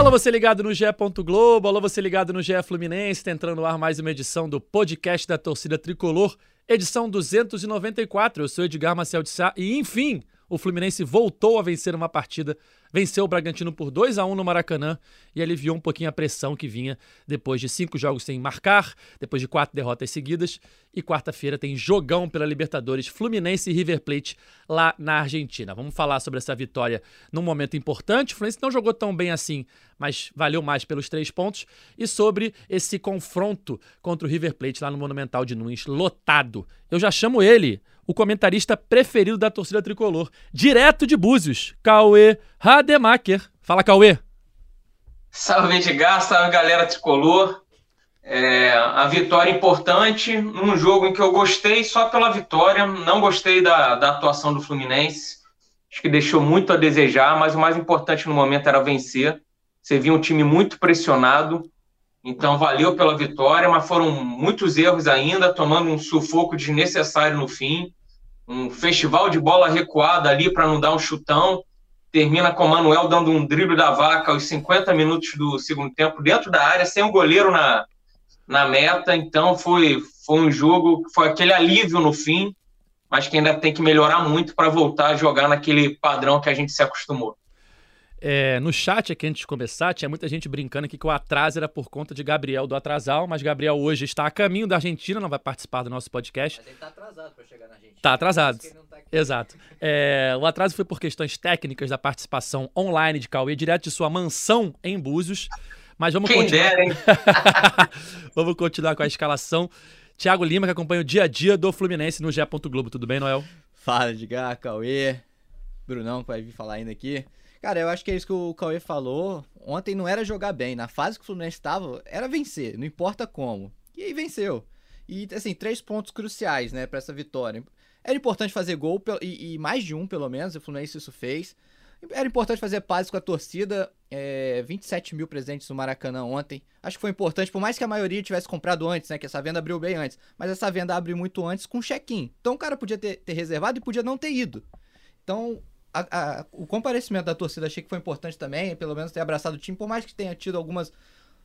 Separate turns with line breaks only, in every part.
Alô, você ligado no GE. Globo, alô, você ligado no GE Fluminense, tá entrando no ar mais uma edição do podcast da torcida tricolor, edição 294. Eu sou Edgar Marcel de Sá e, enfim, o Fluminense voltou a vencer uma partida venceu o Bragantino por 2 a 1 no Maracanã e aliviou um pouquinho a pressão que vinha depois de cinco jogos sem marcar, depois de quatro derrotas seguidas. E quarta-feira tem jogão pela Libertadores Fluminense e River Plate lá na Argentina. Vamos falar sobre essa vitória num momento importante. O Fluminense não jogou tão bem assim, mas valeu mais pelos três pontos. E sobre esse confronto contra o River Plate lá no Monumental de Nunes, lotado. Eu já chamo ele, o comentarista preferido da torcida tricolor, direto de Búzios, Cauê Rademacher. Fala, Cauê.
Salve, Edgar, salve, galera tricolor. É, a vitória importante num jogo em que eu gostei só pela vitória, não gostei da, da atuação do Fluminense. Acho que deixou muito a desejar, mas o mais importante no momento era vencer. Você viu um time muito pressionado, então valeu pela vitória, mas foram muitos erros ainda, tomando um sufoco desnecessário no fim um festival de bola recuada ali para não dar um chutão. Termina com o Manuel dando um drible da vaca aos 50 minutos do segundo tempo, dentro da área, sem o goleiro na, na meta. Então foi, foi um jogo, foi aquele alívio no fim, mas que ainda tem que melhorar muito para voltar a jogar naquele padrão que a gente se acostumou.
É, no chat aqui antes de começar, tinha muita gente brincando aqui que o atraso era por conta de Gabriel do Atrasal, mas Gabriel hoje está a caminho da Argentina, não vai participar do nosso podcast. Mas ele está atrasado para chegar na Argentina. Está atrasado. Tá Exato. É, o atraso foi por questões técnicas da participação online de Cauê, direto de sua mansão em Búzios. Mas vamos
Quem
continuar.
Dera, hein?
vamos continuar com a escalação. Tiago Lima, que acompanha o dia a dia do Fluminense no GE. Globo. Tudo bem, Noel?
Fala, Edgar, Cauê, Brunão, que vai vir falar ainda aqui. Cara, eu acho que é isso que o Cauê falou. Ontem não era jogar bem. Na fase que o Fluminense estava, era vencer, não importa como. E aí venceu. E, assim, três pontos cruciais, né, para essa vitória. Era importante fazer gol, e, e, mais de um, pelo menos, o Fluminense isso fez. Era importante fazer paz com a torcida. É, 27 mil presentes no Maracanã ontem. Acho que foi importante, por mais que a maioria tivesse comprado antes, né? Que essa venda abriu bem antes. Mas essa venda abriu muito antes com check-in. Então o cara podia ter, ter reservado e podia não ter ido. Então a, a, o comparecimento da torcida achei que foi importante também, pelo menos ter abraçado o time, por mais que tenha tido algumas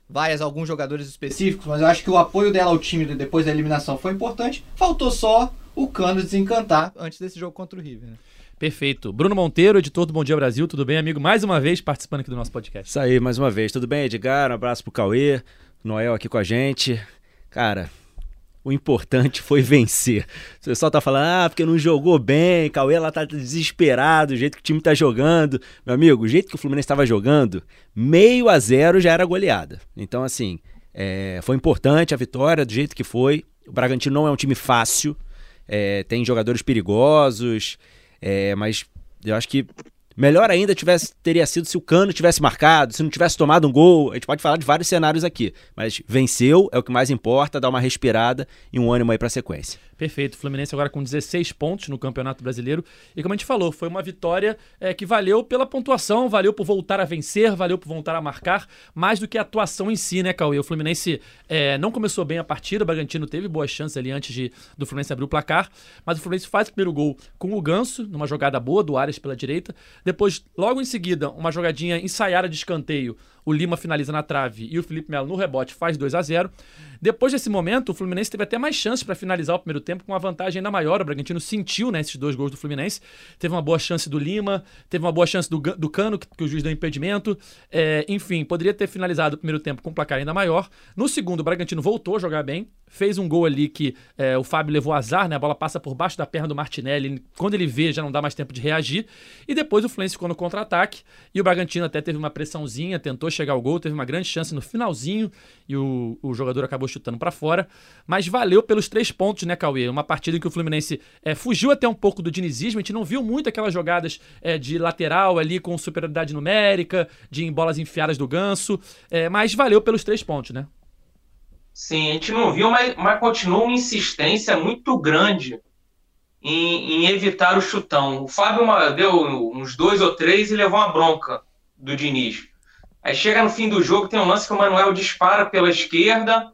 vaias, alguns jogadores específicos, mas eu acho que o apoio dela ao time depois da eliminação foi importante. Faltou só o Cano desencantar antes desse jogo contra o River. Né?
Perfeito. Bruno Monteiro, editor do Bom Dia Brasil, tudo bem, amigo? Mais uma vez participando aqui do nosso podcast.
Isso aí, mais uma vez. Tudo bem, Edgar? Um abraço pro Cauê, Noel aqui com a gente. Cara, o importante foi vencer. O pessoal tá falando, ah, porque não jogou bem, Cauê lá tá desesperado, o jeito que o time tá jogando. Meu amigo, o jeito que o Fluminense estava jogando, meio a zero já era goleada. Então, assim, é, foi importante a vitória, do jeito que foi. O Bragantino não é um time fácil, é, tem jogadores perigosos, é, mas eu acho que Melhor ainda tivesse, teria sido se o Cano tivesse marcado, se não tivesse tomado um gol. A gente pode falar de vários cenários aqui. Mas venceu, é o que mais importa, dá uma respirada e um ânimo aí para a sequência.
Perfeito. Fluminense agora com 16 pontos no Campeonato Brasileiro. E como a gente falou, foi uma vitória é, que valeu pela pontuação, valeu por voltar a vencer, valeu por voltar a marcar, mais do que a atuação em si, né, Cauê? O Fluminense é, não começou bem a partida, o Bragantino teve boas chances ali antes de, do Fluminense abrir o placar, mas o Fluminense faz o primeiro gol com o Ganso, numa jogada boa do Arias pela direita. Depois, logo em seguida, uma jogadinha ensaiada de escanteio o Lima finaliza na trave e o Felipe Melo no rebote faz 2 a 0 Depois desse momento, o Fluminense teve até mais chances para finalizar o primeiro tempo com uma vantagem ainda maior. O Bragantino sentiu né, esses dois gols do Fluminense. Teve uma boa chance do Lima, teve uma boa chance do, do Cano, que, que o juiz deu impedimento. É, enfim, poderia ter finalizado o primeiro tempo com um placar ainda maior. No segundo, o Bragantino voltou a jogar bem, fez um gol ali que é, o Fábio levou azar, né? A bola passa por baixo da perna do Martinelli. Quando ele vê, já não dá mais tempo de reagir. E depois o Fluminense ficou no contra-ataque. E o Bragantino até teve uma pressãozinha, tentou chegar ao gol, teve uma grande chance no finalzinho e o, o jogador acabou chutando para fora. Mas valeu pelos três pontos, né, Cauê? Uma partida em que o Fluminense é, fugiu até um pouco do dinizismo. A gente não viu muito aquelas jogadas é, de lateral ali com superioridade numérica, de bolas enfiadas do ganso. É, mas valeu pelos três pontos, né?
Sim, a gente não viu, mas, mas continua uma insistência muito grande em, em, evitar o chutão. O Fábio deu uns dois ou três e levou uma bronca do Diniz. Aí chega no fim do jogo, tem um lance que o Manuel dispara pela esquerda,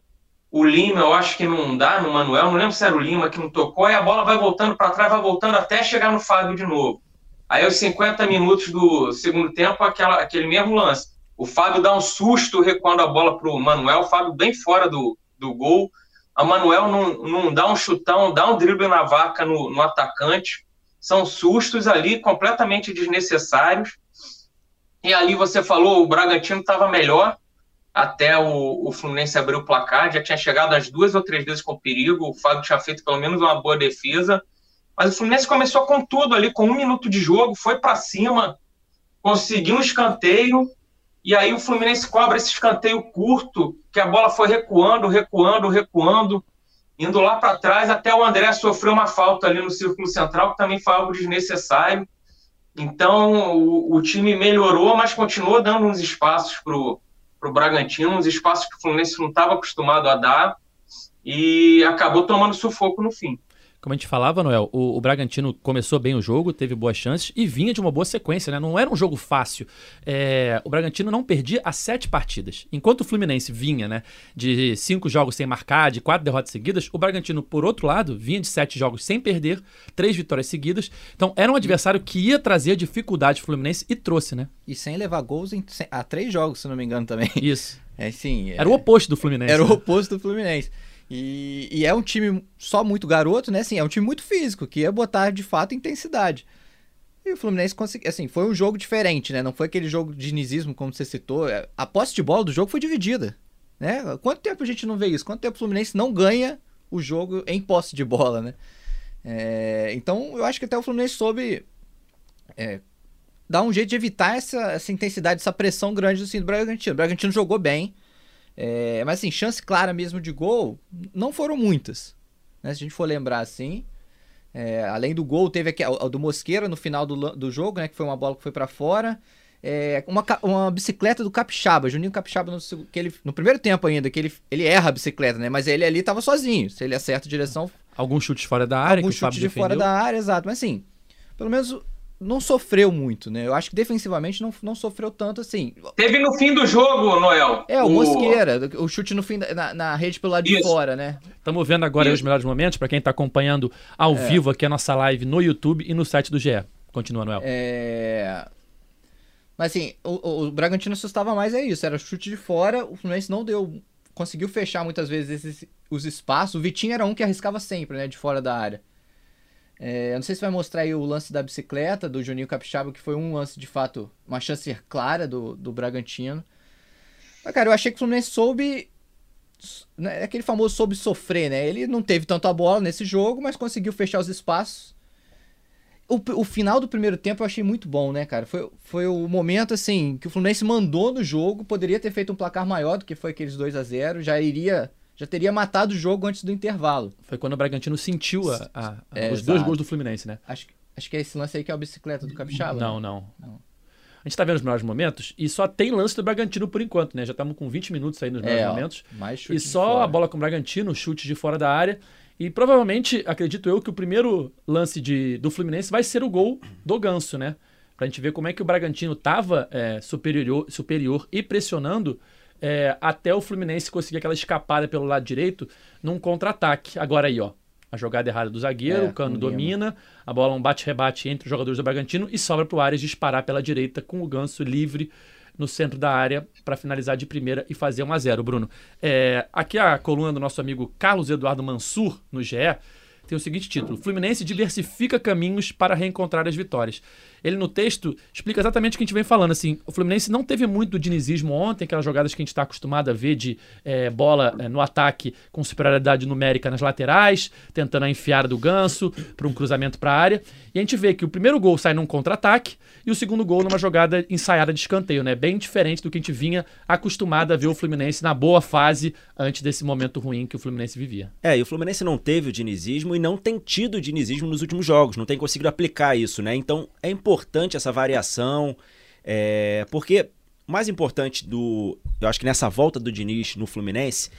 o Lima, eu acho que não dá no Manuel, não lembro se era o Lima que não tocou, e a bola vai voltando para trás, vai voltando até chegar no Fábio de novo. Aí, aos 50 minutos do segundo tempo, aquela, aquele mesmo lance. O Fábio dá um susto recuando a bola para o Manuel, o Fábio bem fora do, do gol. A Manuel não, não dá um chutão, dá um drible na vaca no, no atacante. São sustos ali completamente desnecessários. E ali você falou, o Bragantino estava melhor até o, o Fluminense abrir o placar. Já tinha chegado as duas ou três vezes com perigo. O Fábio tinha feito pelo menos uma boa defesa. Mas o Fluminense começou com tudo ali, com um minuto de jogo, foi para cima, conseguiu um escanteio. E aí o Fluminense cobra esse escanteio curto, que a bola foi recuando, recuando, recuando, indo lá para trás, até o André sofreu uma falta ali no círculo central, que também foi algo desnecessário. Então o, o time melhorou, mas continuou dando uns espaços para o Bragantino, uns espaços que o Fluminense não estava acostumado a dar, e acabou tomando sufoco no fim.
Como a gente falava, Noel, o, o, Bragantino começou bem o jogo, teve boas chances e vinha de uma boa sequência, né? Não era um jogo fácil. É, o Bragantino não perdia as sete partidas. Enquanto o Fluminense vinha, né, de cinco jogos sem marcar, de quatro derrotas seguidas, o Bragantino, por outro lado, vinha de sete jogos sem perder, três vitórias seguidas. Então, era um adversário que ia trazer dificuldade ao Fluminense e trouxe, né?
E sem levar gols em, a três jogos, se não me engano, também.
Isso.
É, sim.
Era é... o oposto do Fluminense.
Era né? o oposto do Fluminense. E, e, é um time só muito garoto, né? Assim, é um time muito físico, que ia botar de fato intensidade. E o Fluminense conseguiu. Assim, foi um jogo diferente, né? Não foi aquele jogo de dinizismo, como você citou. É, a posse de bola do jogo foi dividida. Né? Quanto tempo a gente não vê isso? Quanto tempo o Fluminense não ganha o jogo em posse de bola, né? É, então eu acho que até o Fluminense soube é, dar um jeito de evitar essa, essa intensidade, essa pressão grande assim, do Bragantino. O Bragantino jogou bem, é, mas assim, chance clara mesmo de gol, não foram muitas. Né? Se a gente for lembrar assim. É, além do gol, teve aqui o do Mosqueira no final do, do jogo, né? Que foi uma bola que foi para fora. É, uma, uma bicicleta do Capixaba, Juninho Capixaba, no, que ele, no primeiro tempo ainda, que ele, ele erra a bicicleta, né? Mas ele ali tava sozinho. Se ele acerta a direção.
Alguns chutes fora da área,
Alguns chutes de defendeu. fora da área, exato. Mas assim, pelo menos não sofreu muito, né? Eu acho que defensivamente não, não sofreu tanto assim.
Teve no fim do jogo, Noel.
É, o, o... Mosqueira, o chute no fim da, na, na, rede pelo lado Isso. de fora, né?
Estamos vendo agora os melhores momentos para quem está acompanhando ao é. vivo aqui a nossa live no YouTube e no site do GE. Continua, Noel.
É. Mas assim, o, o Bragantino assustava mais é isso, era chute de fora, o Fluminense não deu, conseguiu fechar muitas vezes esses, os espaços. O Vitinho era um que arriscava sempre, né, de fora da área. É, eu não sei se vai mostrar aí o lance da bicicleta do Juninho Capixaba, que foi um lance de fato, uma chance clara do, do Bragantino. Mas, cara, eu achei que o Fluminense soube. Né, aquele famoso soube sofrer, né? Ele não teve tanto a bola nesse jogo, mas conseguiu fechar os espaços. O, o final do primeiro tempo eu achei muito bom, né, cara? Foi, foi o momento, assim, que o Fluminense mandou no jogo. Poderia ter feito um placar maior do que foi aqueles 2 a 0 Já iria já teria matado o jogo antes do intervalo.
Foi quando o Bragantino sentiu a, a, a, é, os exato. dois gols do Fluminense, né?
Acho, acho que é esse lance aí que é a bicicleta do Capixaba.
Não, né? não. não. A gente tá vendo os melhores momentos e só tem lance do Bragantino por enquanto, né? Já estamos com 20 minutos aí nos melhores é, momentos.
mais
e só a bola com o Bragantino, chute de fora da área. E provavelmente, acredito eu, que o primeiro lance de, do Fluminense vai ser o gol do Ganso, né? Pra gente ver como é que o Bragantino tava é, superior, superior e pressionando é, até o Fluminense conseguir aquela escapada pelo lado direito num contra-ataque. Agora aí, ó. A jogada errada do zagueiro, é, o Cano domina, a bola um bate-rebate entre os jogadores do Bragantino e sobra para o Arias disparar pela direita com o Ganso livre no centro da área para finalizar de primeira e fazer 1 a 0 Bruno. É, aqui a coluna do nosso amigo Carlos Eduardo Mansur, no GE, tem o seguinte título: Fluminense diversifica caminhos para reencontrar as vitórias ele no texto explica exatamente o que a gente vem falando. Assim, o Fluminense não teve muito dinizismo ontem, aquelas jogadas que a gente está acostumado a ver de é, bola é, no ataque com superioridade numérica nas laterais, tentando a enfiada do ganso para um cruzamento para a área. E a gente vê que o primeiro gol sai num contra-ataque e o segundo gol numa jogada ensaiada de escanteio, né? Bem diferente do que a gente vinha acostumado a ver o Fluminense na boa fase antes desse momento ruim que o Fluminense vivia.
É, e o Fluminense não teve o dinizismo e não tem tido o dinizismo nos últimos jogos, não tem conseguido aplicar isso, né? Então é importante essa variação, é, porque o mais importante do. Eu acho que nessa volta do Diniz no Fluminense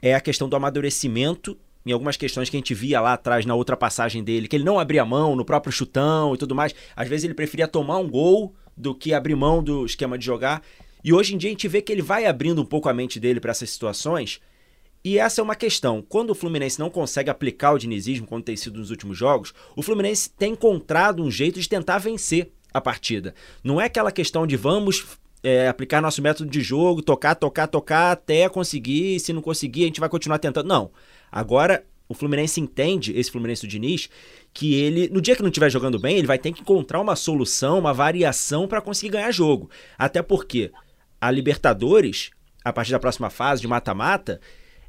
é a questão do amadurecimento em algumas questões que a gente via lá atrás na outra passagem dele, que ele não abria mão no próprio chutão e tudo mais. Às vezes ele preferia tomar um gol do que abrir mão do esquema de jogar. E hoje em dia a gente vê que ele vai abrindo um pouco a mente dele para essas situações. E essa é uma questão. Quando o Fluminense não consegue aplicar o dinizismo, como tem sido nos últimos jogos, o Fluminense tem encontrado um jeito de tentar vencer a partida. Não é aquela questão de vamos é, aplicar nosso método de jogo, tocar, tocar, tocar até conseguir. Se não conseguir, a gente vai continuar tentando. Não. Agora o Fluminense entende, esse Fluminense do Diniz, que ele, no dia que não estiver jogando bem, ele vai ter que encontrar uma solução, uma variação para conseguir ganhar jogo. Até porque a Libertadores, a partir da próxima fase de mata-mata,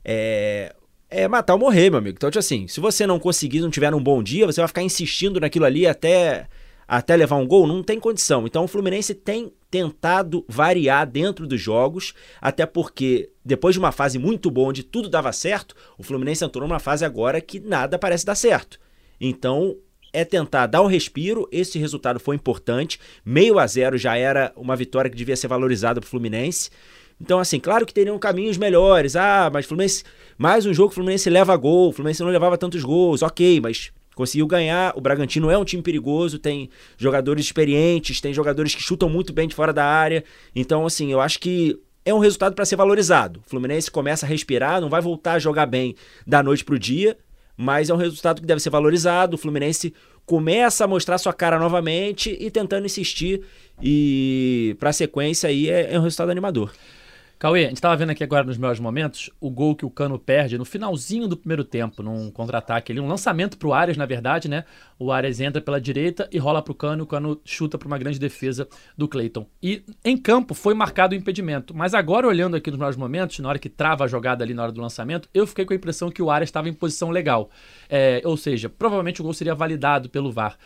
é, é matar ou morrer, meu amigo. Então, tipo assim, se você não conseguir, não tiver um bom dia, você vai ficar insistindo naquilo ali até até levar um gol, não tem condição. Então o Fluminense tem tentado variar dentro dos jogos, até porque depois de uma fase muito boa onde tudo dava certo, o Fluminense entrou numa fase agora que nada parece dar certo. Então é tentar dar um respiro. Esse resultado foi importante. Meio a zero já era uma vitória que devia ser valorizada para o Fluminense. Então, assim, claro que teriam caminhos melhores. Ah, mas Fluminense. Mais um jogo, o Fluminense leva gol. O Fluminense não levava tantos gols. Ok, mas conseguiu ganhar. O Bragantino é um time perigoso, tem jogadores experientes, tem jogadores que chutam muito bem de fora da área. Então, assim, eu acho que é um resultado para ser valorizado. O Fluminense começa a respirar, não vai voltar a jogar bem da noite para o dia, mas é um resultado que deve ser valorizado. O Fluminense começa a mostrar sua cara novamente e tentando insistir. E para a sequência aí é, é um resultado animador.
Cauê, a gente estava vendo aqui agora nos melhores momentos o gol que o Cano perde no finalzinho do primeiro tempo, num contra-ataque ali, um lançamento para o Arias, na verdade, né? O Arias entra pela direita e rola para o Cano, o Cano chuta para uma grande defesa do Cleiton. E em campo foi marcado o impedimento, mas agora olhando aqui nos melhores momentos, na hora que trava a jogada ali na hora do lançamento, eu fiquei com a impressão que o Arias estava em posição legal. É, ou seja, provavelmente o gol seria validado pelo VAR.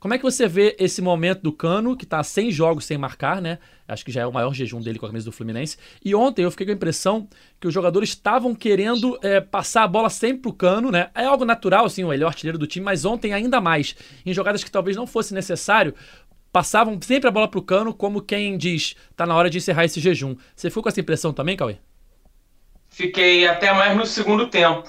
Como é que você vê esse momento do Cano, que está 100 jogos sem marcar, né? Acho que já é o maior jejum dele com a camisa do Fluminense. E ontem eu fiquei com a impressão que os jogadores estavam querendo é, passar a bola sempre pro Cano, né? É algo natural, assim, o artilheiro do time, mas ontem ainda mais. Em jogadas que talvez não fosse necessário, passavam sempre a bola pro Cano, como quem diz, tá na hora de encerrar esse jejum. Você ficou com essa impressão também, Cauê?
Fiquei até mais no segundo tempo.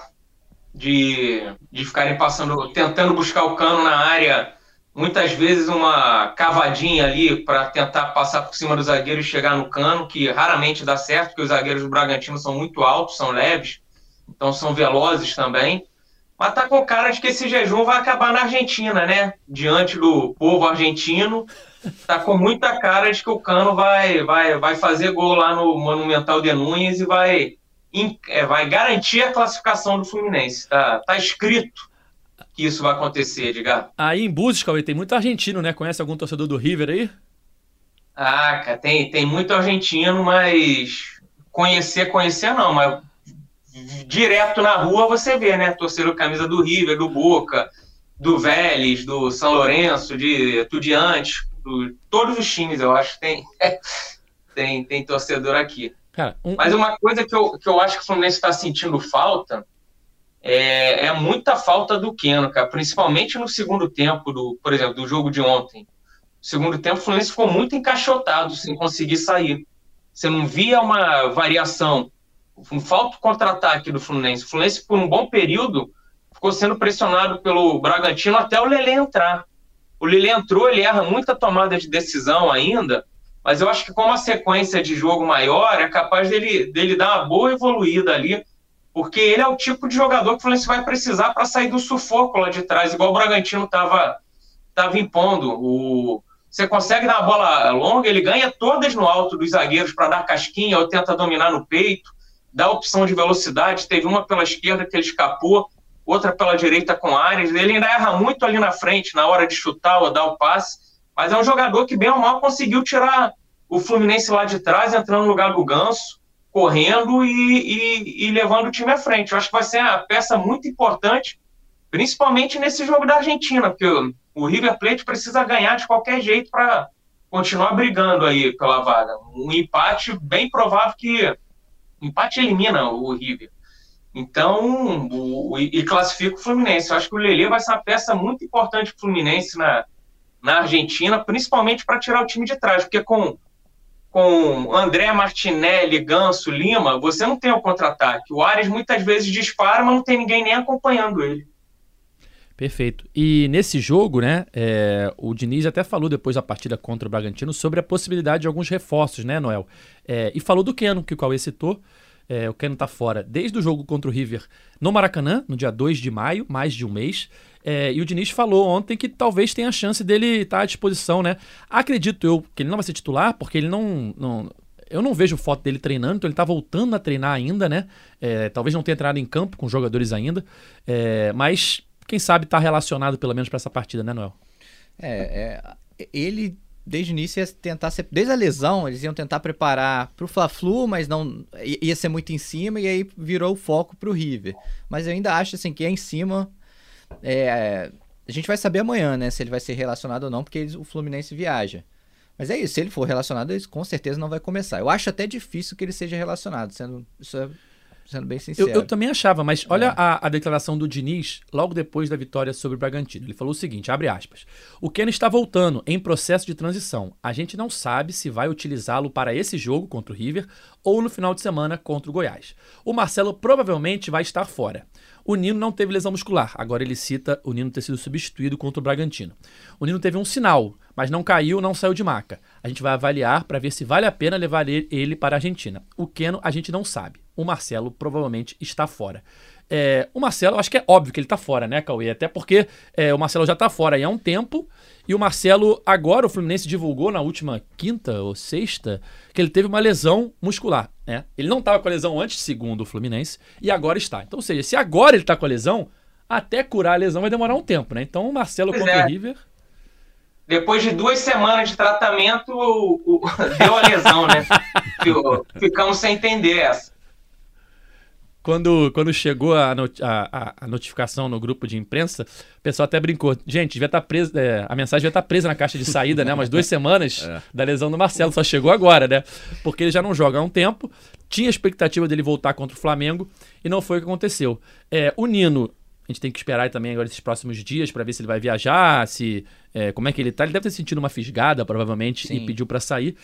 De, de ficarem passando, tentando buscar o cano na área muitas vezes uma cavadinha ali para tentar passar por cima do zagueiro e chegar no cano, que raramente dá certo, porque os zagueiros do Bragantino são muito altos, são leves, então são velozes também. Mas tá com cara de que esse jejum vai acabar na Argentina, né? Diante do povo argentino, tá com muita cara de que o Cano vai, vai, vai fazer gol lá no Monumental de Nunes e vai, é, vai garantir a classificação do Fluminense. Tá, tá escrito que isso vai acontecer, Edgar?
Aí em Búzios, Cauê, tem muito argentino, né? Conhece algum torcedor do River aí?
Ah, cara, tem, tem muito argentino, mas conhecer, conhecer não, mas direto na rua você vê, né? Torcedor camisa do River, do Boca, do Vélez, do São Lourenço, de Estudiantes, do, todos os times, eu acho, tem, tem, tem torcedor aqui. Cara, um... Mas uma coisa que eu, que eu acho que o Fluminense está sentindo falta é, é muita falta do Keno, cara, principalmente no segundo tempo, do, por exemplo, do jogo de ontem. No segundo tempo, o Fluminense ficou muito encaixotado, sem conseguir sair. Você não via uma variação, um falta contra-ataque do Fluminense. O Fluminense, por um bom período, ficou sendo pressionado pelo Bragantino até o Lele entrar. O Lele entrou, ele erra muita tomada de decisão ainda, mas eu acho que com uma sequência de jogo maior, é capaz dele, dele dar uma boa evoluída ali porque ele é o tipo de jogador que o Fluminense vai precisar para sair do sufoco lá de trás, igual o Bragantino estava tava impondo. O, você consegue dar a bola longa, ele ganha todas no alto dos zagueiros para dar casquinha ou tenta dominar no peito, dá opção de velocidade. Teve uma pela esquerda que ele escapou, outra pela direita com áreas. Ele ainda erra muito ali na frente, na hora de chutar ou dar o passe, mas é um jogador que, bem ou mal, conseguiu tirar o Fluminense lá de trás, entrando no lugar do Ganso correndo e, e, e, levando o time à frente. Eu acho que vai ser uma peça muito importante, principalmente nesse jogo da Argentina, porque o, River Plate precisa ganhar de qualquer jeito para continuar brigando aí pela vaga. Um empate bem provável que empate elimina o River. Então, o, e classifica o Fluminense. Eu acho que o Lele vai ser uma peça muito importante para o Fluminense na, na Argentina, principalmente para tirar o time de trás, porque com com André Martinelli, Ganso, Lima, você não tem o contra-ataque. O Ares muitas vezes dispara, mas não tem ninguém nem acompanhando ele.
Perfeito. E nesse jogo, né, é, o Diniz até falou depois da partida contra o Bragantino sobre a possibilidade de alguns reforços, né, Noel? É, e falou do Keno, que o Cauê citou. É, o Keno tá fora desde o jogo contra o River no Maracanã, no dia 2 de maio, mais de um mês. É, e o Diniz falou ontem que talvez tenha a chance dele estar tá à disposição, né? Acredito eu que ele não vai ser titular, porque ele não. não eu não vejo foto dele treinando, então ele tá voltando a treinar ainda, né? É, talvez não tenha treinado em campo com jogadores ainda. É, mas quem sabe tá relacionado pelo menos para essa partida, né, Noel?
É, é, ele desde o início ia tentar ser, desde a lesão, eles iam tentar preparar pro Fla-Flu, mas não ia ser muito em cima e aí virou o foco pro River. Mas eu ainda acho assim que é em cima é, a gente vai saber amanhã, né, se ele vai ser relacionado ou não, porque eles, o Fluminense viaja. Mas é isso, se ele for relacionado, ele com certeza não vai começar. Eu acho até difícil que ele seja relacionado, sendo é sendo bem sincero.
Eu, eu também achava, mas olha é. a, a, declaração do Diniz logo depois da vitória sobre o Bragantino. Ele falou o seguinte, abre aspas, o Ken está voltando em processo de transição. A gente não sabe se vai utilizá-lo para esse jogo contra o River ou no final de semana contra o Goiás. O Marcelo provavelmente vai estar fora. O Nino não teve lesão muscular. Agora ele cita o Nino ter sido substituído contra o Bragantino. O Nino teve um sinal, mas não caiu, não saiu de maca. A gente vai avaliar para ver se vale a pena levar ele para a Argentina. O Keno a gente não sabe o Marcelo provavelmente está fora. É, o Marcelo, acho que é óbvio que ele está fora, né, Cauê? Até porque é, o Marcelo já está fora há um tempo. E o Marcelo, agora o Fluminense divulgou na última quinta ou sexta que ele teve uma lesão muscular. Né? Ele não estava com a lesão antes, segundo o Fluminense, e agora está. Então, ou seja, se agora ele está com a lesão, até curar a lesão vai demorar um tempo, né? Então o Marcelo pois contra é. o River.
Depois de duas semanas de tratamento, o, o, deu a lesão, né? Ficamos sem entender essa.
Quando, quando chegou a, not, a, a, notificação no grupo de imprensa, o pessoal até brincou. Gente, devia estar tá presa, é, a mensagem devia estar tá presa na caixa de saída, né? Umas duas semanas é. da lesão do Marcelo, só chegou agora, né? Porque ele já não joga há um tempo. Tinha expectativa dele voltar contra o Flamengo e não foi o que aconteceu. É, o Nino, a gente tem que esperar também agora esses próximos dias para ver se ele vai viajar, se é, como é que ele tá. Ele deve ter sentido uma fisgada, provavelmente, Sim. e pediu para sair.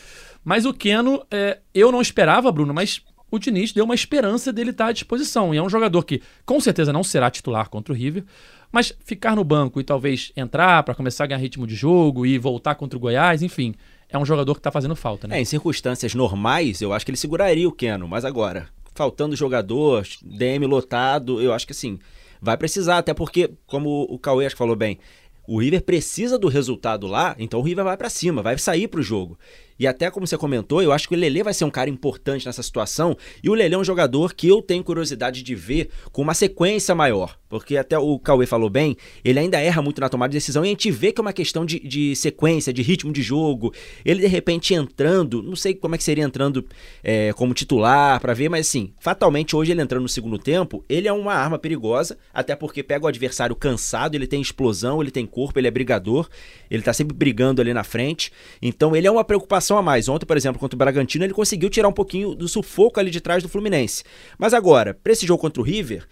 Mas o Keno, é, eu não esperava, Bruno, mas o Diniz deu uma esperança dele estar à disposição. E é um jogador que com certeza não será titular contra o River, mas ficar no banco e talvez entrar para começar a ganhar ritmo de jogo e voltar contra o Goiás, enfim, é um jogador que está fazendo falta, né?
É, em circunstâncias normais, eu acho que ele seguraria o Keno, mas agora, faltando jogador, DM lotado, eu acho que assim, vai precisar, até porque, como o Cauê acho que falou bem, o River precisa do resultado lá, então o River vai para cima, vai sair para o jogo. E até como você comentou, eu acho que o Lele vai ser um cara importante nessa situação. E o Lele é um jogador que eu tenho curiosidade de ver com uma sequência maior. Porque até o Cauê falou bem, ele ainda erra muito na tomada de decisão e a gente vê que é uma questão de, de sequência, de ritmo de jogo. Ele de repente entrando, não sei como é que seria entrando é, como titular para ver, mas assim, fatalmente hoje ele entrando no segundo tempo, ele é uma arma perigosa, até porque pega o adversário cansado, ele tem explosão, ele tem corpo, ele é brigador, ele tá sempre brigando ali na frente. Então ele é uma preocupação a mais. Ontem, por exemplo, contra o Bragantino, ele conseguiu tirar um pouquinho do sufoco ali de trás do Fluminense. Mas agora, para esse jogo contra o River,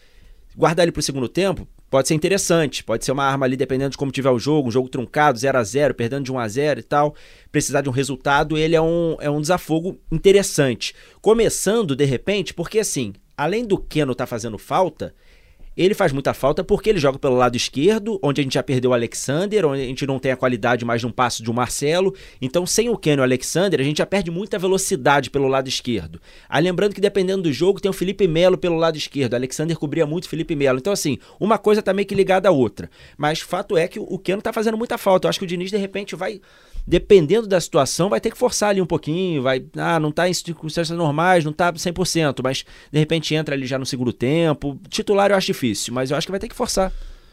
guardar ele para o segundo tempo pode ser interessante, pode ser uma arma ali dependendo de como tiver o jogo, um jogo truncado, 0 a 0 perdendo de 1 a 0 e tal, precisar de um resultado, ele é um, é um desafogo interessante. Começando, de repente, porque assim, além do Keno tá fazendo falta, ele faz muita falta porque ele joga pelo lado esquerdo, onde a gente já perdeu o Alexander, onde a gente não tem a qualidade mais de um passo de um Marcelo. Então, sem o Ken e o Alexander, a gente já perde muita velocidade pelo lado esquerdo. Aí lembrando que dependendo do jogo, tem o Felipe Melo pelo lado esquerdo. O Alexander cobria muito o Felipe Melo. Então, assim, uma coisa tá meio que ligada à outra. Mas fato é que o Keno tá fazendo muita falta. Eu acho que o Diniz, de repente, vai dependendo da situação, vai ter que forçar ali um pouquinho, vai, ah, não está em circunstâncias normais, não está 100%, mas de repente entra ali já no segundo tempo. Titular eu acho difícil, mas eu acho que vai ter que forçar.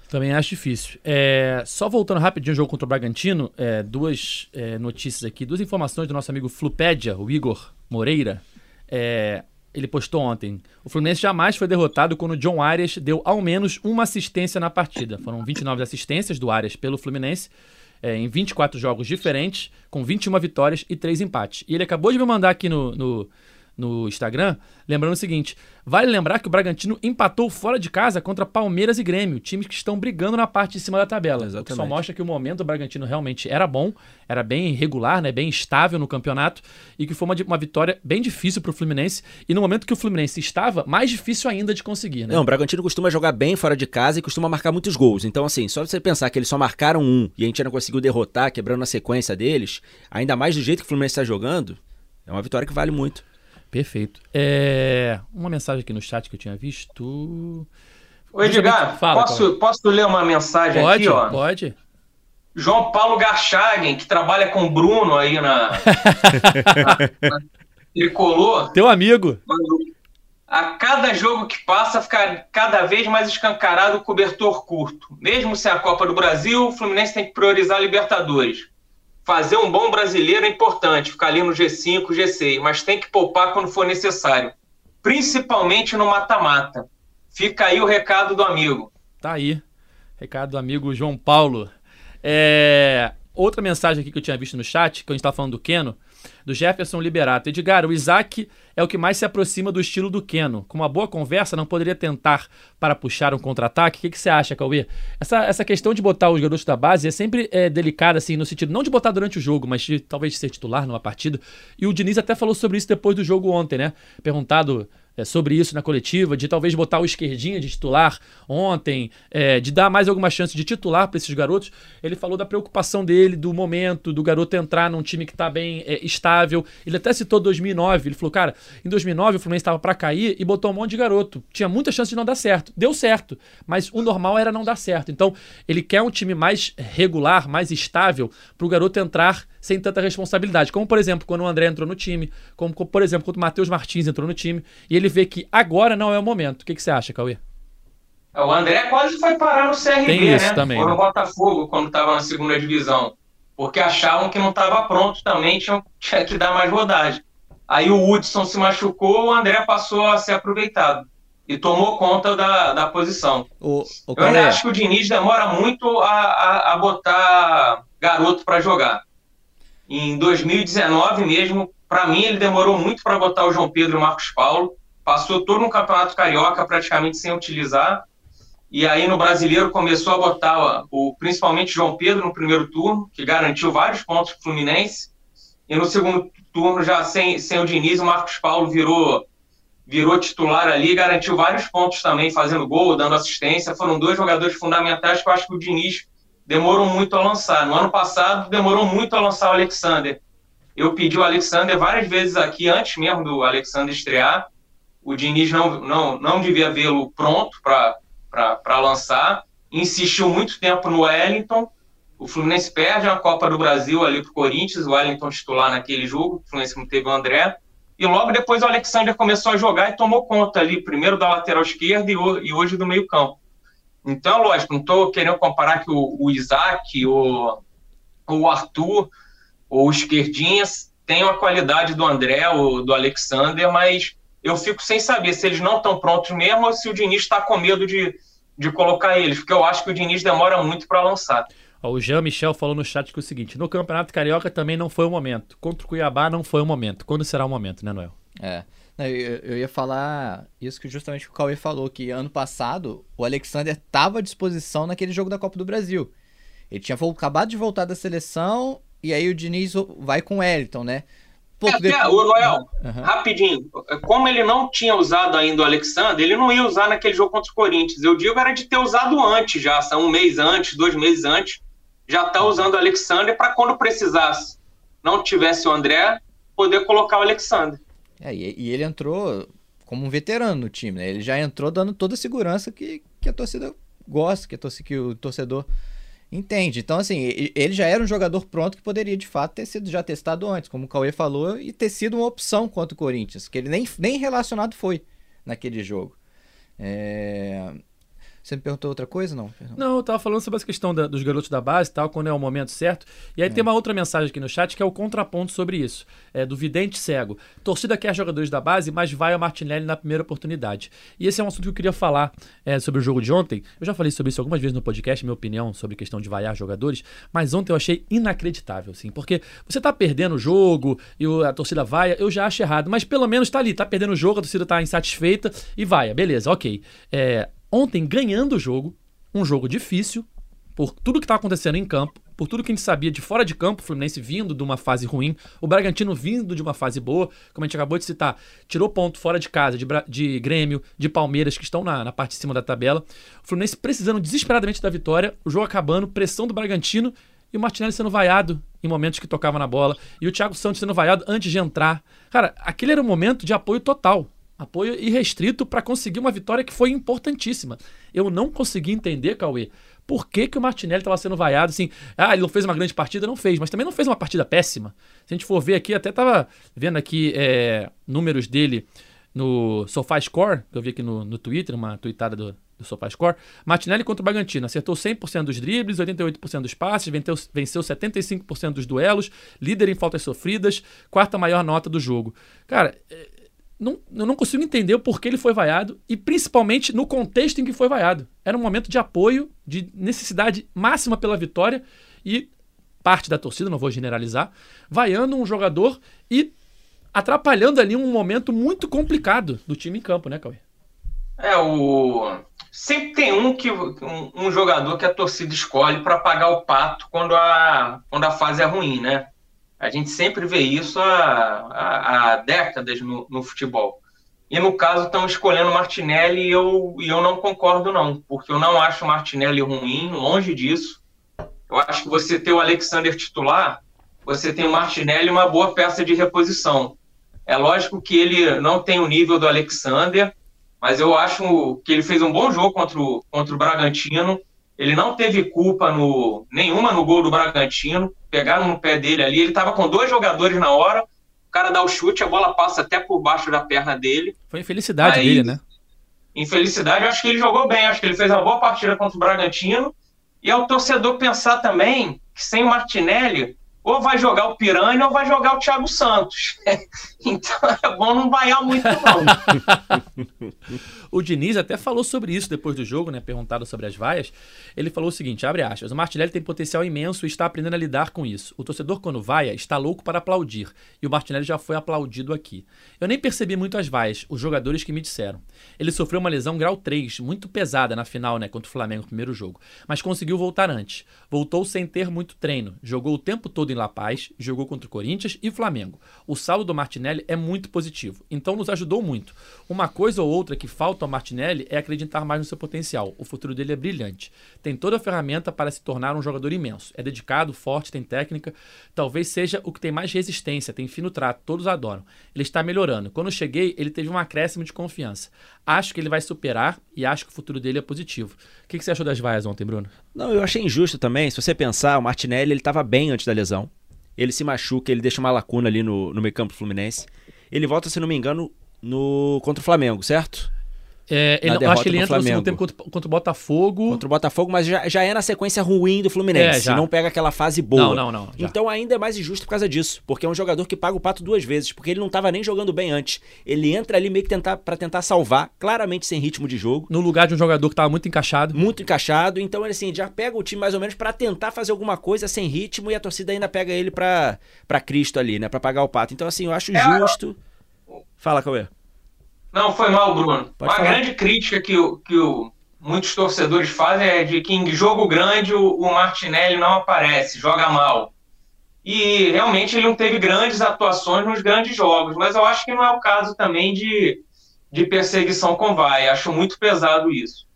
Também acho difícil. É, só voltando rapidinho ao jogo contra o Bragantino, é, duas é, notícias aqui, duas informações do nosso amigo Flupédia, o Igor Moreira. É, ele postou ontem. O Fluminense jamais foi derrotado quando o John Arias deu ao menos uma assistência na partida. Foram 29 assistências do Arias pelo Fluminense é, em 24 jogos diferentes, com 21 vitórias e 3 empates. E ele acabou de me mandar aqui no, no, no Instagram, lembrando o seguinte: vale lembrar que o Bragantino empatou fora de casa contra Palmeiras e Grêmio, times que estão brigando na parte de cima da tabela. Exatamente. O que só mostra que o momento do Bragantino realmente era bom, era bem regular, né, bem estável no campeonato e que foi uma, uma vitória bem difícil para o Fluminense. E no momento que o Fluminense estava, mais difícil ainda de conseguir. Né?
Não, o Bragantino costuma jogar bem fora de casa e costuma marcar muitos gols. Então, assim, só você pensar que eles só marcaram um e a gente não conseguiu derrotar, quebrando a sequência deles, ainda mais do jeito que o Fluminense está jogando, é uma vitória que vale muito.
Perfeito. É, uma mensagem aqui no chat que eu tinha visto.
Ô, Edgar,
Fala,
posso, posso ler uma mensagem
Pode,
aqui, ó?
pode.
João Paulo Garchagen, que trabalha com o Bruno aí na, na, na Tricolor,
Teu amigo.
a cada jogo que passa fica cada vez mais escancarado o cobertor curto. Mesmo sem a Copa do Brasil, o Fluminense tem que priorizar a Libertadores. Fazer um bom brasileiro é importante, ficar ali no G5, G6, mas tem que poupar quando for necessário, principalmente no mata-mata. Fica aí o recado do amigo.
Tá aí. Recado do amigo João Paulo. É, Outra mensagem aqui que eu tinha visto no chat, que a gente tava falando do Keno, do Jefferson Liberato. Edgar, o Isaac é o que mais se aproxima do estilo do Keno. Com uma boa conversa, não poderia tentar para puxar um contra-ataque? O que, que você acha, Cauê? Essa, essa questão de botar os garotos da base é sempre é, delicada, assim, no sentido, não de botar durante o jogo, mas de talvez ser titular numa partida. E o Diniz até falou sobre isso depois do jogo ontem, né? Perguntado é, sobre isso na coletiva, de talvez botar o esquerdinha de titular ontem, é, de dar mais alguma chance de titular para esses garotos. Ele falou da preocupação dele, do momento, do garoto entrar num time que está bem é, estável. Ele até citou 2009. Ele falou, cara, em 2009 o Fluminense estava para cair e botou um monte de garoto. Tinha muita chance de não dar certo. Deu certo, mas o normal era não dar certo. Então, ele quer um time mais regular, mais estável, para o garoto entrar sem tanta responsabilidade. Como, por exemplo, quando o André entrou no time, como, por exemplo, quando o Matheus Martins entrou no time, e ele vê que agora não é o momento. O que, que você acha, Cauê?
O André quase foi parar no CRB,
Tem isso
né?
também,
Foi
né?
no Botafogo, quando estava na segunda divisão. Porque achavam que não estava pronto também, tinham, tinha que dar mais rodagem. Aí o Hudson se machucou, o André passou a ser aproveitado. E tomou conta da, da posição.
O, o
Eu ainda acho que o Diniz demora muito a, a, a botar garoto para jogar. Em 2019 mesmo, para mim, ele demorou muito para botar o João Pedro e o Marcos Paulo. Passou todo um campeonato carioca praticamente sem utilizar. E aí no brasileiro começou a botar o, principalmente João Pedro no primeiro turno, que garantiu vários pontos para o Fluminense. E no segundo turno, já sem, sem o Diniz, o Marcos Paulo virou virou titular ali, garantiu vários pontos também, fazendo gol, dando assistência. Foram dois jogadores fundamentais que eu acho que o Diniz demorou muito a lançar. No ano passado, demorou muito a lançar o Alexander. Eu pedi o Alexander várias vezes aqui, antes mesmo do Alexander estrear. O Diniz não, não, não devia vê-lo pronto para lançar. Insistiu muito tempo no Wellington. O Fluminense perde a Copa do Brasil ali para o Corinthians, o Wellington titular naquele jogo. O Fluminense não teve o André. E logo depois o Alexander começou a jogar e tomou conta ali, primeiro da lateral esquerda e, e hoje do meio-campo. Então, lógico, não estou querendo comparar que o, o Isaac, o, o Arthur ou o Esquerdinhas tenham a qualidade do André ou do Alexander, mas eu fico sem saber se eles não estão prontos mesmo ou se o Diniz está com medo de, de colocar eles, porque eu acho que o Diniz demora muito para lançar.
Ó, o Jean Michel falou no chat que é o seguinte: no Campeonato Carioca também não foi o momento. Contra o Cuiabá não foi o momento. Quando será o momento, né, Noel?
É. Eu, eu ia falar isso que justamente o Cauê falou, que ano passado o Alexander estava à disposição naquele jogo da Copa do Brasil. Ele tinha acabado de voltar da seleção e aí o Diniz vai com o Wellington, né? Pouco
Até,
depois-
o Noel,
Aham.
rapidinho, como ele não tinha usado ainda o Alexander, ele não ia usar naquele jogo contra o Corinthians. Eu digo era de ter usado antes já, um mês antes, dois meses antes, já tá usando o Alexander para quando precisasse, não tivesse o André, poder colocar o Alexander.
É, e, e ele entrou como um veterano no time, né? Ele já entrou dando toda a segurança que, que a torcida gosta, que, a torcida, que o torcedor entende. Então, assim, ele já era um jogador pronto que poderia, de fato, ter sido já testado antes, como o Cauê falou, e ter sido uma opção contra o Corinthians, que ele nem, nem relacionado foi naquele jogo. É... Você me perguntou outra coisa? Não. Perdão.
Não, eu tava falando sobre essa questão da- dos garotos da base e tal, quando é o momento certo. E aí tem uma outra mensagem aqui no chat que é o contraponto sobre isso. É do vidente cego. Torcida quer jogadores da base, mas vai ao Martinelli na primeira oportunidade. E esse é um assunto que eu queria falar é, sobre o jogo de ontem. Eu já falei sobre isso algumas vezes no podcast, minha opinião sobre questão de vaiar jogadores, mas ontem eu achei inacreditável, assim, porque você tá perdendo o jogo e a torcida vai, eu já acho errado, mas pelo menos tá ali, tá perdendo o jogo, a torcida tá insatisfeita e vai, beleza, ok. É, ontem, ganhando o jogo, um jogo difícil, por tudo que tá acontecendo em campo, por tudo que a gente sabia de fora de campo, o Fluminense vindo de uma fase ruim, o Bragantino vindo de uma fase boa, como a gente acabou de citar, tirou ponto fora de casa, de, de Grêmio, de Palmeiras, que estão na, na parte de cima da tabela. O Fluminense precisando desesperadamente da vitória, o jogo acabando, pressão do Bragantino E o Martinelli sendo vaiado em momentos que tocava na bola. E o Thiago Santos sendo vaiado antes de entrar. Cara, aquele era um momento de apoio total. Apoio irrestrito para conseguir uma vitória que foi importantíssima. Eu não consegui entender, Cauê, por que, que o Martinelli estava sendo vaiado assim? Ah, ele não fez uma grande partida? Não fez, mas também não fez uma partida péssima. Se a gente for ver aqui, até estava vendo aqui é, números dele no SofaScore, que eu vi aqui no, no Twitter, uma tweetada do, do SofaScore. Martinelli contra o Bragantino, acertou 100% dos dribles, 88% dos passes, venceu, venceu 75% dos duelos, líder em faltas sofridas, quarta maior nota do jogo. Cara, é, não, eu não consigo entender o porquê ele foi vaiado e principalmente no contexto em que foi vaiado. Era um momento de apoio, de necessidade máxima pela vitória e parte da torcida, não vou generalizar, vaiando um jogador e atrapalhando ali um momento muito complicado do time em campo, né, Cauê?
É, o... sempre tem um, que, um, um jogador que a torcida escolhe para pagar o pato quando a, quando a fase é ruim, né? A gente sempre vê isso há, há, há décadas no, no, futebol. E no caso estão escolhendo Martinelli e eu, e eu não concordo não, porque eu não acho Martinelli ruim, longe disso. Eu acho que você ter o Alexander titular, você tem o Martinelli uma boa peça de reposição. É lógico que ele não tem o nível do Alexander, mas eu acho que ele fez um bom jogo contra o, contra o Bragantino. Ele não teve culpa no, nenhuma no gol do Bragantino pegaram no pé dele ali. Ele estava com dois jogadores na hora. O cara dá o chute, a bola passa até por baixo da perna dele.
Foi infelicidade Aí, dele, né?
Infelicidade, acho que ele jogou bem. Acho que ele fez uma boa partida contra o Bragantino. E é o torcedor pensar também que sem o Martinelli, ou vai jogar o Piranha ou vai jogar o Thiago Santos. então é bom não vaiar muito, não.
o Diniz até falou sobre isso depois do jogo, né? Perguntado sobre as vaias. Ele falou o seguinte: abre aspas, o Martinelli tem potencial imenso e está aprendendo a lidar com isso. O torcedor, quando vaia, está louco para aplaudir. E o Martinelli já foi aplaudido aqui. Eu nem percebi muito as vaias, os jogadores que me disseram. Ele sofreu uma lesão grau 3, muito pesada na final, né? Contra o Flamengo no primeiro jogo. Mas conseguiu voltar antes. Voltou sem ter muito treino. Jogou o tempo todo em La Paz, jogou contra o Corinthians e Flamengo. O saldo do Martinelli é muito positivo, então nos ajudou muito. Uma coisa ou outra que falta ao Martinelli é acreditar mais no seu potencial. O futuro dele é brilhante. Tem toda a ferramenta para se tornar um jogador imenso. É dedicado, forte, tem técnica. Talvez seja o que tem mais resistência, tem fino trato, todos adoram. Ele está melhorando. Quando cheguei, ele teve um acréscimo de confiança. Acho que ele vai superar e acho que o futuro dele é positivo. O que, você achou das vaias ontem, Bruno?
Não, eu achei injusto também. Se você pensar, o Martinelli ele estava bem antes da lesão. Ele se machuca, ele deixa uma lacuna ali no, no meio campo Fluminense. Ele volta, se não me engano, no contra o Flamengo, certo?
É, ele, não, acho que ele entra Flamengo. no segundo tempo contra, contra, o Botafogo.
Contra o Botafogo, mas já, já é na sequência ruim do Fluminense. É, não pega aquela fase boa.
Não, não, não.
Já. Então ainda é mais injusto por causa disso. Porque é um jogador que paga o pato duas vezes. Porque ele não estava nem jogando bem antes. Ele entra ali meio que tentar, para tentar salvar, claramente sem ritmo de jogo.
No lugar de um jogador que estava muito encaixado.
Muito encaixado. Então ele assim, já pega o time mais ou menos para tentar fazer alguma coisa sem ritmo e a torcida ainda pega ele pra, pra Cristo ali, né? Pra pagar o pato. Então assim, eu acho é, justo. Fala, Cauê.
Não, foi mal, Bruno. Pode Uma falar. grande crítica que, o, que o, muitos torcedores fazem é de que em jogo grande o, o Martinelli não aparece, joga mal. E realmente ele não teve grandes atuações nos grandes jogos, mas eu acho que não é o caso também de, de perseguição com vai. Acho muito pesado isso.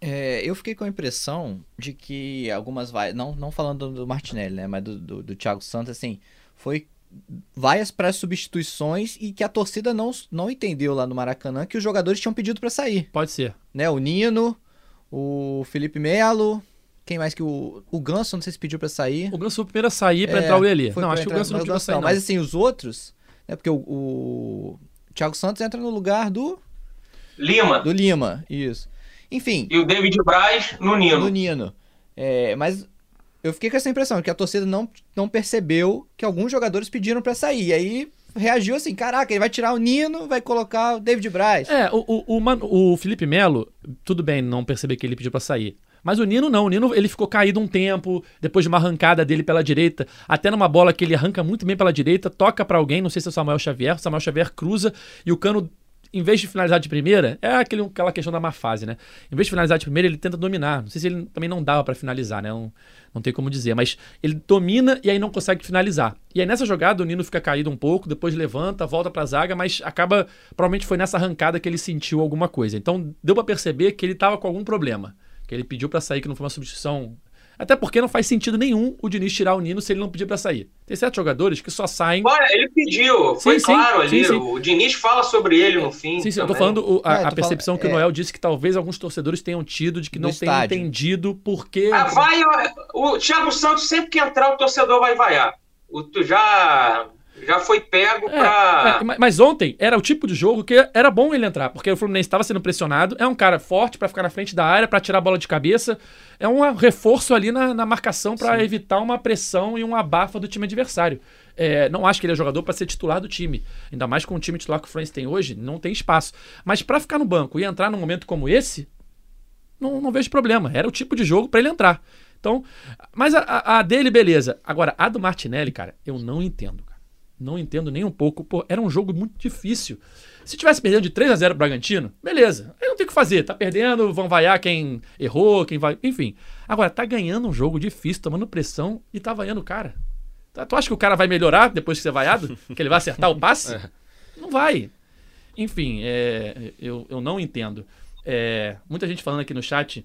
É, eu fiquei com a impressão de que algumas vaias, não, não falando do Martinelli, né, mas do, do, do Thiago Santos, assim, foi várias pré-substituições e que a torcida não, não entendeu lá no Maracanã que os jogadores tinham pedido para sair.
Pode ser.
Né, o Nino, o Felipe Melo, quem mais que o o Ganso, não sei se pediu para sair.
O Ganso foi o primeiro a sair para é, entrar o Lelê. Não, acho que o Ganso não pediu pra sair não.
Mas assim, os outros, né, porque o, o Thiago Santos entra no lugar do
Lima.
Do Lima, isso. Enfim.
E o David Braz no Nino.
No Nino. É, mas eu fiquei com essa impressão, que a torcida não, não percebeu que alguns jogadores pediram para sair. E aí reagiu assim: caraca, ele vai tirar o Nino, vai colocar o David Braz.
É, o, o, o, o Felipe Melo, tudo bem não perceber que ele pediu para sair. Mas o Nino não, o Nino ele ficou caído um tempo, depois de uma arrancada dele pela direita, até numa bola que ele arranca muito bem pela direita, toca para alguém, não sei se é o Samuel Xavier, o Samuel Xavier cruza e o Cano em vez de finalizar de primeira, é aquele, aquela questão da má fase, né? Em vez de finalizar de primeira, ele tenta dominar. Não sei se ele também não dava para finalizar, né? Não, não tem como dizer, mas ele domina e aí não consegue finalizar. E aí nessa jogada o Nino fica caído um pouco, depois levanta, volta para a zaga, mas acaba provavelmente foi nessa arrancada que ele sentiu alguma coisa. Então deu para perceber que ele estava com algum problema, que ele pediu para sair que não foi uma substituição Até porque não faz sentido nenhum o Diniz tirar o Nino se ele não pedir para sair. Tem certos jogadores que só saem.
Olha, ele pediu, foi sim, claro sim, ali. Sim, o Diniz fala sobre ele no fim.
Sim, sim, também. eu tô falando o, a, é, a percepção falando, que o Noel disse que talvez alguns torcedores tenham tido de que não tenham entendido por que.
Ah, vai, o Thiago Santos, sempre que entrar, o torcedor vai vaiar. O, tu já já foi pego é, pra.
É, mas ontem era o tipo de jogo que era bom ele entrar, porque o Fluminense estava sendo pressionado. É um cara forte para ficar na frente da área, para tirar a bola de cabeça. É um reforço ali na, na marcação para evitar uma pressão e um abafa do time adversário. É, não acho que ele é jogador para ser titular do time. Ainda mais com o time titular que o Fluminense tem hoje, não tem espaço. Mas para ficar no banco e entrar num momento como esse, não, não vejo problema. Era o tipo de jogo para ele entrar. Então, mas a, a, dele, beleza. Agora, a do Martinelli, cara, eu não entendo. Não entendo nem um pouco. Pô, era um jogo muito difícil. Se tivesse perdendo de 3 a 0 o Bragantino, beleza. Aí não tem o que fazer. Tá perdendo, vão vaiar quem errou, quem vai. Enfim. Agora, tá ganhando um jogo difícil, tomando pressão e tá vaiando o cara. Tá, tu acha que o cara vai melhorar depois de ser vaiado? que ele vai acertar o passe? É. Não vai. Enfim, é, eu, eu não entendo. É, muita gente falando aqui no chat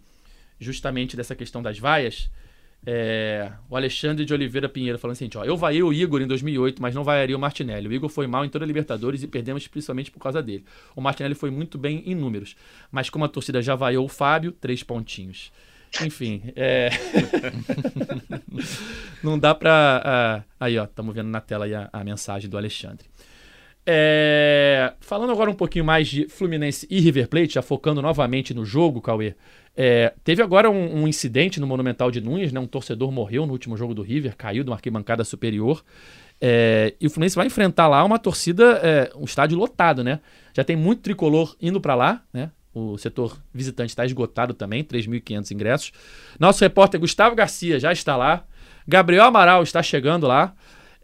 justamente dessa questão das vaias. É, o Alexandre de Oliveira Pinheiro falando assim: ó, eu vaiei o Igor em 2008, mas não vaiaria o Martinelli. O Igor foi mal em toda a Libertadores e perdemos principalmente por causa dele. O Martinelli foi muito bem em números, mas como a torcida já vaiou o Fábio, três pontinhos. Enfim, é... não dá pra. Uh... Aí, ó, estamos vendo na tela a, a mensagem do Alexandre. É... Falando agora um pouquinho mais de Fluminense e River Plate, já focando novamente no jogo, Cauê. É, teve agora um, um, incidente no Monumental de Nunes, né? Um torcedor morreu no último jogo do River, caiu de uma arquibancada superior. É, e o Fluminense vai enfrentar lá uma torcida, é, um estádio lotado, né? Já tem muito tricolor indo para lá, né? O setor visitante está esgotado também, 3.500 ingressos. Nosso repórter Gustavo Garcia já está lá. Gabriel Amaral está chegando lá.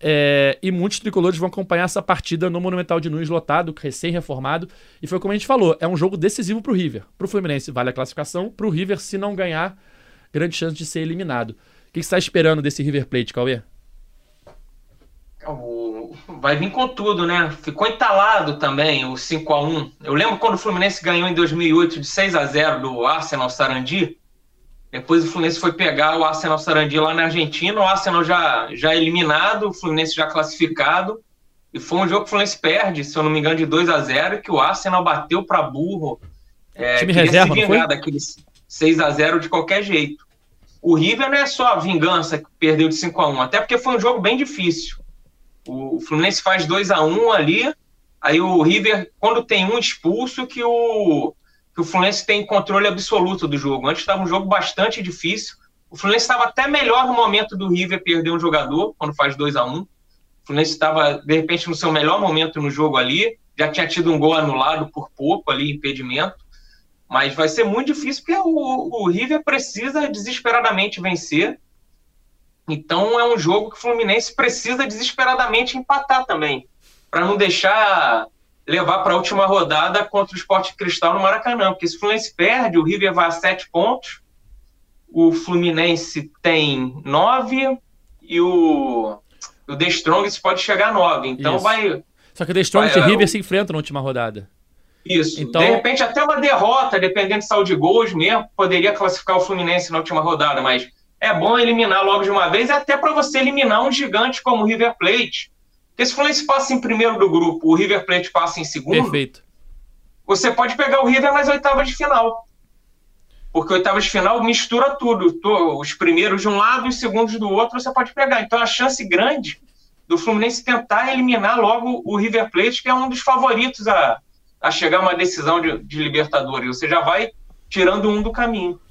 É, e muitos tricolores vão acompanhar essa partida no Monumental de Nunes lotado, recém-reformado. E foi como a gente falou: é um jogo decisivo para o River. Para o Fluminense, vale a classificação. Para o River, se não ganhar, grande chance de ser eliminado. O que você está esperando desse River Plate, Cauê?
Vai vir com tudo, né? Ficou entalado também o 5 a 1 Eu lembro quando o Fluminense ganhou em 2008 de 6 a 0 do Arsenal Sarandi. Depois o Fluminense foi pegar o Arsenal Sarandi lá na Argentina, o Arsenal já, já eliminado, o Fluminense já classificado. E foi um jogo que o Fluminense perde, se eu não me engano, de 2 a 0 que o Arsenal bateu para burro.
É, Time reserva, se vingar
daqueles 6 a 0 de qualquer jeito. O River não é só a vingança que perdeu de 5 a 1 até porque foi um jogo bem difícil. O Fluminense faz 2 a 1 ali, aí o River, quando tem um expulso, que o, que o Fluminense tem controle absoluto do jogo. Antes estava um jogo bastante difícil. O Fluminense estava até melhor no momento do River perder um jogador, quando faz 2 a 1 O Fluminense estava, de repente, no seu melhor momento no jogo ali. Já tinha tido um gol anulado por pouco ali, impedimento. Mas vai ser muito difícil porque o, o River precisa desesperadamente vencer. Então é um jogo que o Fluminense precisa desesperadamente empatar também, para não deixar levar para a última rodada contra o Esporte Cristal no Maracanã, porque se o Fluminense perde, o River vai a sete pontos, o Fluminense tem nove e o, o The Strongest pode chegar a nove. Então Isso. vai.
Só que o The Strongest vai, e o River se enfrentam na última rodada.
Isso. Então... De repente, até uma derrota, dependendo de saldo de gols mesmo, poderia classificar o Fluminense na última rodada, mas é bom eliminar logo de uma vez, até para você eliminar um gigante como o River Plate, porque se o Fluminense passa em primeiro do grupo, o River Plate passa em segundo.
Perfeito.
Você pode pegar o River nas oitavas de final. Porque oitavas de final mistura tudo. Os primeiros de um lado e os segundos do outro você pode pegar. Então a chance grande do Fluminense tentar eliminar logo o River Plate, que é um dos favoritos a, a chegar a uma decisão de, de Libertadores. Você já vai tirando um do caminho.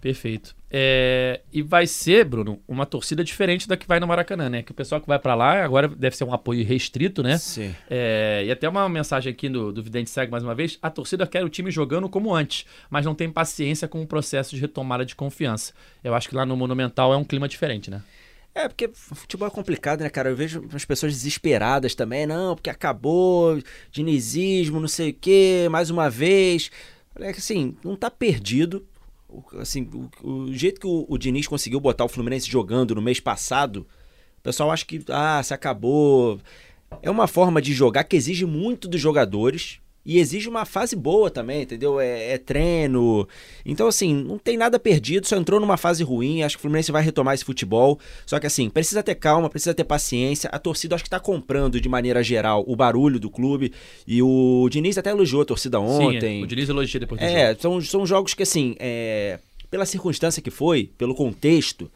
Perfeito. É, e vai ser, Bruno, uma torcida diferente da que vai no Maracanã, né? Que o pessoal que vai para lá agora deve ser um apoio restrito, né?
Sim.
É, e até uma mensagem aqui do, do Vidente Segue mais uma vez: a torcida quer o time jogando como antes, mas não tem paciência com o processo de retomada de confiança. Eu acho que lá no Monumental é um clima diferente, né?
É, porque futebol é complicado, né, cara? Eu vejo as pessoas desesperadas também, não, porque acabou, dinizismo, não sei o quê, mais uma vez. É que assim, não tá perdido assim, o, o jeito que o, o, Diniz conseguiu botar o Fluminense jogando no mês passado, o pessoal acha que, ah, se acabou. É uma forma de jogar que exige muito dos jogadores, e exige uma fase boa também, entendeu? É, é, treino. Então, assim, não tem nada perdido, só entrou numa fase ruim. Acho que o Fluminense vai retomar esse futebol. Só que, assim, precisa ter calma, precisa ter paciência. A torcida acho que tá comprando de maneira geral o barulho do clube. E o Diniz até elogiou a torcida ontem.
Sim, o Diniz elogia depois do
é,
jogo.
São, são jogos que, assim, é, pela circunstância que foi, pelo contexto.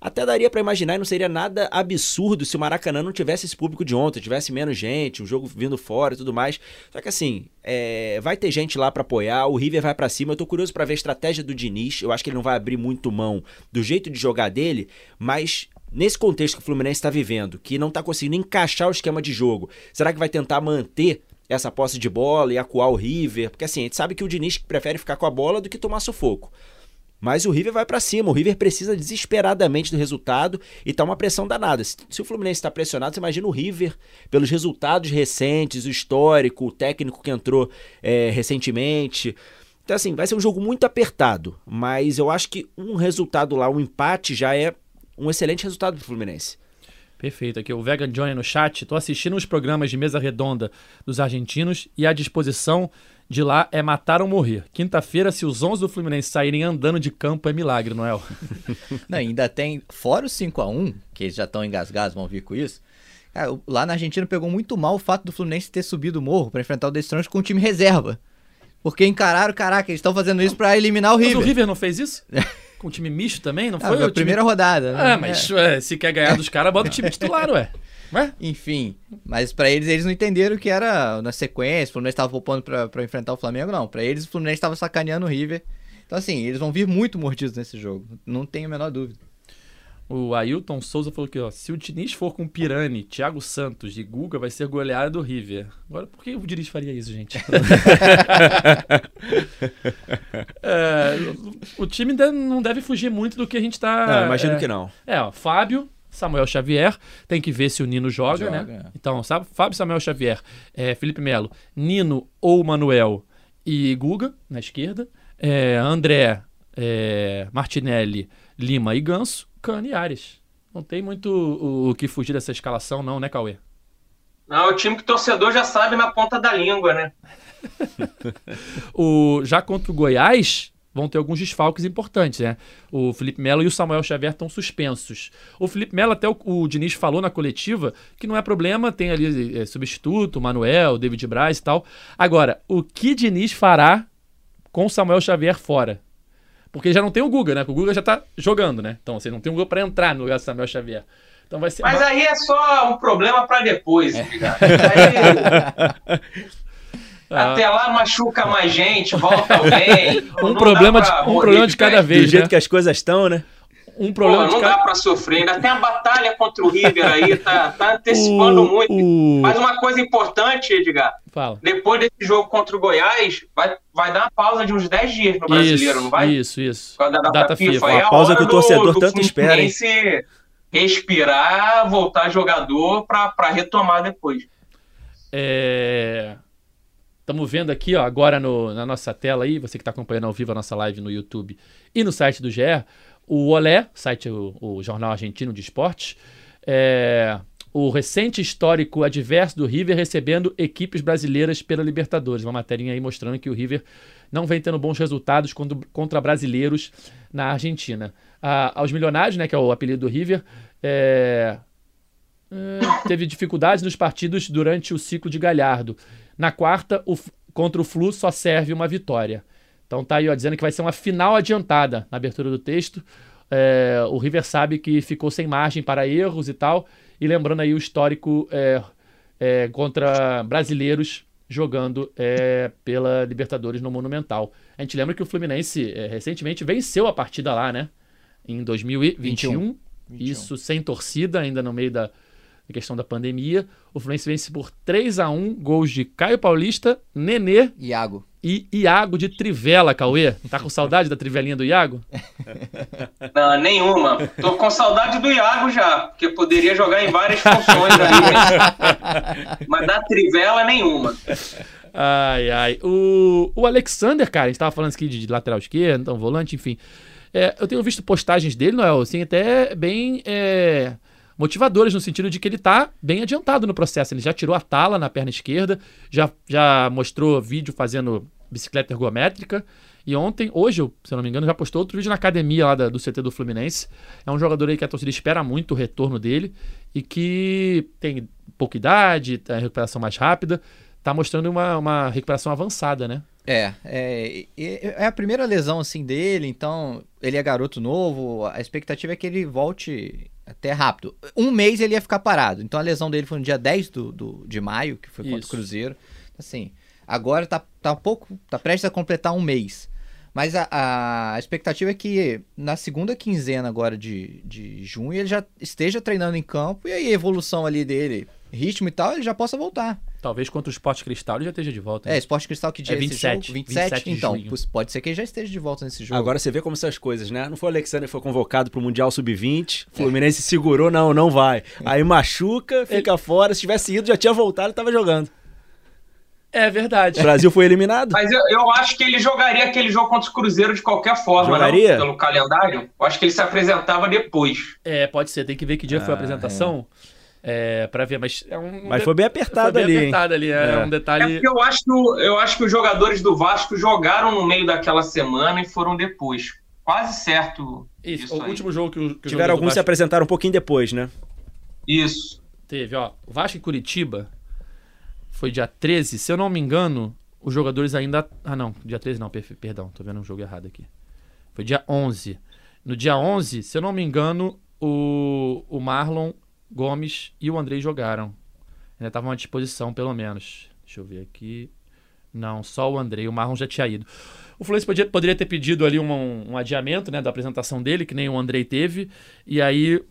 Até daria para imaginar e não seria nada absurdo se o Maracanã não tivesse esse público de ontem, tivesse menos gente, um jogo vindo fora e tudo mais. Só que assim, é, vai ter gente lá para apoiar, o River vai para cima. Eu tô curioso para ver a estratégia do Diniz. Eu acho que ele não vai abrir muito mão do jeito de jogar dele, mas nesse contexto que o Fluminense está vivendo, que não tá conseguindo encaixar o esquema de jogo, será que vai tentar manter essa posse de bola e acuar o River? Porque assim, a gente sabe que o Diniz prefere ficar com a bola do que tomar sufoco. Mas o River vai para cima, o River precisa desesperadamente do resultado e tá uma pressão danada. Se, se o Fluminense está pressionado, você imagina o River, pelos resultados recentes, o histórico, o técnico que entrou é, recentemente. Então, assim, vai ser um jogo muito apertado, mas eu acho que um resultado lá, um empate, já é um excelente resultado pro Fluminense.
Perfeito. Aqui o Vegan Johnny no chat. Tô assistindo os programas de mesa redonda dos argentinos e a disposição de lá é matar ou morrer. Quinta-feira, se os 11 do Fluminense saírem andando de campo, é milagre, Noel.
Não, ainda tem, fora o 5 a 1 que eles já estão engasgados, vão vir com isso. Cara, lá na Argentina pegou muito mal o fato do Fluminense ter subido o morro para enfrentar o The Strongest com o time reserva. Porque encararam, caraca, eles estão fazendo isso para eliminar o River.
Mas o River não fez isso? com o time misto também? Não
Ah,
foi?
a
time...
primeira rodada. né?
Ah, mas ué, se quer ganhar dos caras, bota o time titular, ué. Ué?
Enfim, mas pra eles, eles não entenderam que era na sequência, o Fluminense tava poupando pra, pra enfrentar o Flamengo, não. Pra eles, o Fluminense tava sacaneando o River. Então, assim, eles vão vir muito mordidos nesse jogo, não tenho a menor dúvida.
O Ailton Souza falou que, ó, se o Diniz for com Pirani, Thiago Santos e Guga, vai ser goleada do River. Agora, por que o Diniz faria isso, gente? É, o time não deve fugir muito do que a gente tá.
Não, imagino
é,
que não.
É, ó, Fábio, Samuel Xavier, tem que ver se o Nino joga,
Joga,
né?
é.
Então, sabe? Fábio, Samuel Xavier, é, Felipe Melo, Nino ou Manuel e Guga na esquerda, é, André, é, Martinelli, Lima e Ganso, Cano e Ares. Não tem muito o, o que fugir dessa escalação, não, né, Cauê?
Não, é o time que o torcedor já sabe na ponta da língua, né?
O, já contra o Goiás, vão ter alguns desfalques importantes, né? O Felipe Melo e o Samuel Xavier estão suspensos. O Felipe Melo, até o, o Diniz falou na coletiva que não é problema, tem ali é, substituto, Manuel, David Braz e tal. Agora, o que Diniz fará com o Samuel Xavier fora? Porque já não tem o Guga, né? O Guga já tá jogando, né? Então, você não tem o Guga pra entrar no lugar do Samuel Xavier. Então vai ser.
Mas aí é só um problema para depois,
É.
Aí,
Ah,
Até lá machuca mais gente, volta alguém.
um problema de, um problema de cada
pé.
Do
vez,
jeito
né?
que as coisas estão, né?
Um
Pô,
problema de
não
cada
dá pra sofrer. Ainda tem a batalha contra o River aí, tá, tá antecipando
O-
muito.
o-
Mas uma coisa importante, Edgar,
Fala.
depois desse jogo contra o Goiás, vai, vai dar uma pausa de uns 10 dias no brasileiro,
isso,
não vai?
Isso, isso.
Da data,
Data
FIFA.
FIFA.
É a
pausa que o torcedor tanto espera, hein?
Respirar, voltar jogador pra, pra retomar depois.
Estamos vendo aqui, ó, agora no- na nossa tela aí, você que está acompanhando ao vivo a nossa live no YouTube e no site do GE, o Olé, site, o, o Jornal Argentino de Esportes, é, o recente histórico adverso do River recebendo equipes brasileiras pela Libertadores. Uma matéria aí mostrando que o River não vem tendo bons resultados contra, brasileiros na Argentina. Ah, aos milionários, né, que é o apelido do River, é, é, teve dificuldades nos partidos durante o ciclo de Galhardo. Na quarta, o contra o Flu só serve uma vitória. Então tá aí ó, dizendo que vai ser uma final adiantada na abertura do texto. É, o River sabe que ficou sem margem para erros e tal. E lembrando aí o histórico é, é, contra brasileiros jogando é, pela Libertadores no Monumental. A gente lembra que o Fluminense é, recentemente venceu a partida lá, né? Em 2021.
21.
Isso sem torcida, ainda no meio da da questão da pandemia. O Fluminense vence por 3 a 1 gols de Caio Paulista, Nenê
Iago.
e Iago de Trivela, Cauê. Tá com saudade da trivelinha do Iago?
Não, nenhuma. Tô com saudade do Iago já, porque poderia jogar em várias funções ali. Mas da trivela, nenhuma.
Ai, ai. O, o Alexander, cara, a gente tava falando aqui de, de lateral esquerdo, então volante, enfim. É, eu tenho visto postagens dele, Noel, assim, até bem é, motivadoras no sentido de que ele está bem adiantado no processo. Ele já tirou a tala na perna esquerda, já, já mostrou vídeo fazendo bicicleta ergométrica. E ontem, hoje, se eu não me engano, já postou outro vídeo na academia lá da, do CT do Fluminense. É um jogador aí que a torcida espera muito o retorno dele e que tem pouca idade, tem recuperação mais rápida. Tá mostrando uma, uma recuperação avançada, né?
É, é, é a primeira lesão assim dele, então ele é garoto novo, a expectativa é que ele volte até rápido. Um mês ele ia ficar parado, então a lesão dele foi no dia 10 do, do, de maio, que foi contra
Isso.
o Cruzeiro. Assim, agora tá, tá um pouco, tá prestes a completar um mês. Mas a, a expectativa é que na segunda quinzena agora de, de junho ele já esteja treinando em campo e aí a evolução ali dele, ritmo e tal, ele já possa voltar.
Talvez contra o Sport Cristal ele já esteja de volta. né?
É, Esporte Cristal que dia
É
esse
27,
jogo? 27,
27 de
então,
junho.
pode ser que ele já esteja de volta nesse jogo.
Agora você vê como são as coisas, né? Não foi o Alexander que foi convocado pro Mundial Sub-20, o Fluminense segurou, não, não vai. Aí machuca, fica fora, se tivesse ido já tinha voltado e tava jogando.
É verdade.
O Brasil foi eliminado.
Mas eu, eu acho que ele jogaria aquele jogo contra o Cruzeiro de qualquer forma,
Jogaria?
não? Pelo calendário. Eu acho que ele se apresentava depois.
É, pode ser. Tem que ver que dia foi a
Ah,
apresentação é. Pra ver. Mas é um.
Mas foi bem apertado
foi bem
ali,
apertado ali. É,
É.
um
É
detalhe.
porque eu acho, eu acho que os jogadores do Vasco jogaram no meio daquela semana e foram depois. Quase certo.
Isso,
Isso
o
aí.
último jogo que, o- que
Tiveram alguns se
Vasco
apresentaram um pouquinho depois, né?
Isso.
teve, ó. O Vasco e Curitiba foi dia 13. Se eu não me engano, os jogadores ainda. Ah, não. Dia 13 não, per- perdão. Tô vendo um jogo errado aqui. Foi dia 11. No dia 11, se eu não me engano, o, o Marlon Gomes e o Andrei jogaram. Ainda estavam à disposição, pelo menos. Deixa eu ver aqui. Não, só o Andrei. O Marlon já tinha ido. O Fluminense podia- poderia ter pedido ali um, um adiamento né, da apresentação dele, que nem o Andrei teve. E aí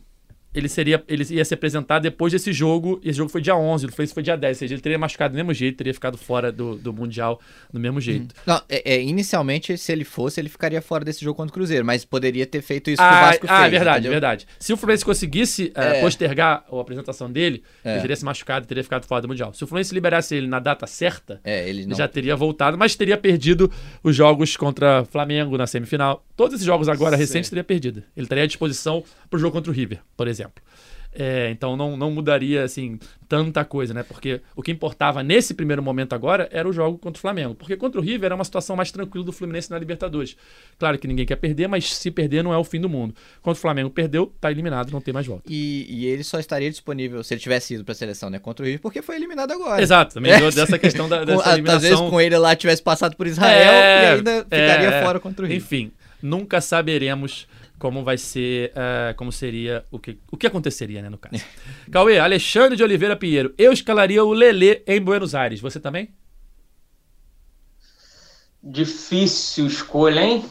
ele seria ele ia se apresentar depois desse jogo. E esse jogo foi dia 11, o Fluminense foi dia 10. Ou seja, ele teria machucado do mesmo jeito, teria ficado fora do, do Mundial do mesmo jeito.
Não, é, é, inicialmente, se ele fosse, ele ficaria fora desse jogo contra o Cruzeiro, mas poderia ter feito isso que o
Ah,
Vasco
ah,
fez.
verdade,
entendeu?
verdade. Se o Fluminense conseguisse eh,
É.
postergar a apresentação dele,
É.
ele teria se machucado e teria ficado fora do Mundial. Se o Fluminense liberasse ele na data certa,
É, ele
ele
não.
já teria voltado, mas teria perdido os jogos contra Flamengo na semifinal. Todos esses jogos agora
Sim.
recentes teria perdido. Ele estaria à disposição para o jogo contra o River, por exemplo. É, então não, não mudaria assim tanta coisa, né? Porque o que importava nesse primeiro momento agora era o jogo contra o Flamengo. Porque contra o River era uma situação mais tranquila do Fluminense na Libertadores. Claro que ninguém quer perder, mas se perder não é o fim do mundo. Contra o Flamengo perdeu, tá eliminado, não tem mais volta.
E, e ele só estaria disponível se ele tivesse ido pra seleção, né? Contra o River, porque foi eliminado agora.
Exato, também
É.
dessa questão da, dessa
a-
eliminação.
com ele lá tivesse passado por Israel
É,
e ainda ficaria
é,
fora contra o River.
Enfim, nunca saberemos como vai ser, eh, como seria, o que, o que aconteceria, né, no caso. Cauê, Alexandre de Oliveira Pinheiro, eu escalaria o Lelê em Buenos Aires. Você também?
Difícil escolha, hein?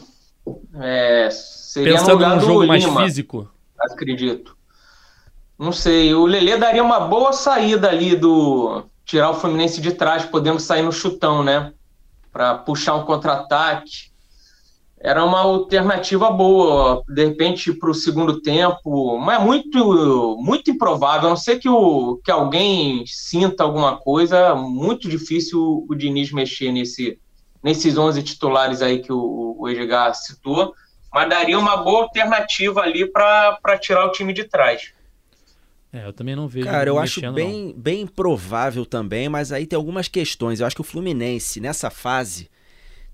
É, seria
Pensando num jogo mais
Lima,
físico.
acredito. Não sei, o Lelê daria uma boa saída ali do tirar o Fluminense de trás, podendo sair no chutão, né? Para puxar um contra-ataque. Era uma alternativa boa, de repente para o segundo tempo, mas é muito, muito improvável. A não ser que, o, que alguém sinta alguma coisa, muito difícil o Diniz mexer nesse, nesses 11 titulares aí que o, o Edgar citou, mas daria uma boa alternativa ali para tirar o time de trás.
É, eu também não vejo.
Cara, eu acho bem, bem improvável também, mas aí tem algumas questões. Eu acho que o Fluminense, nessa fase,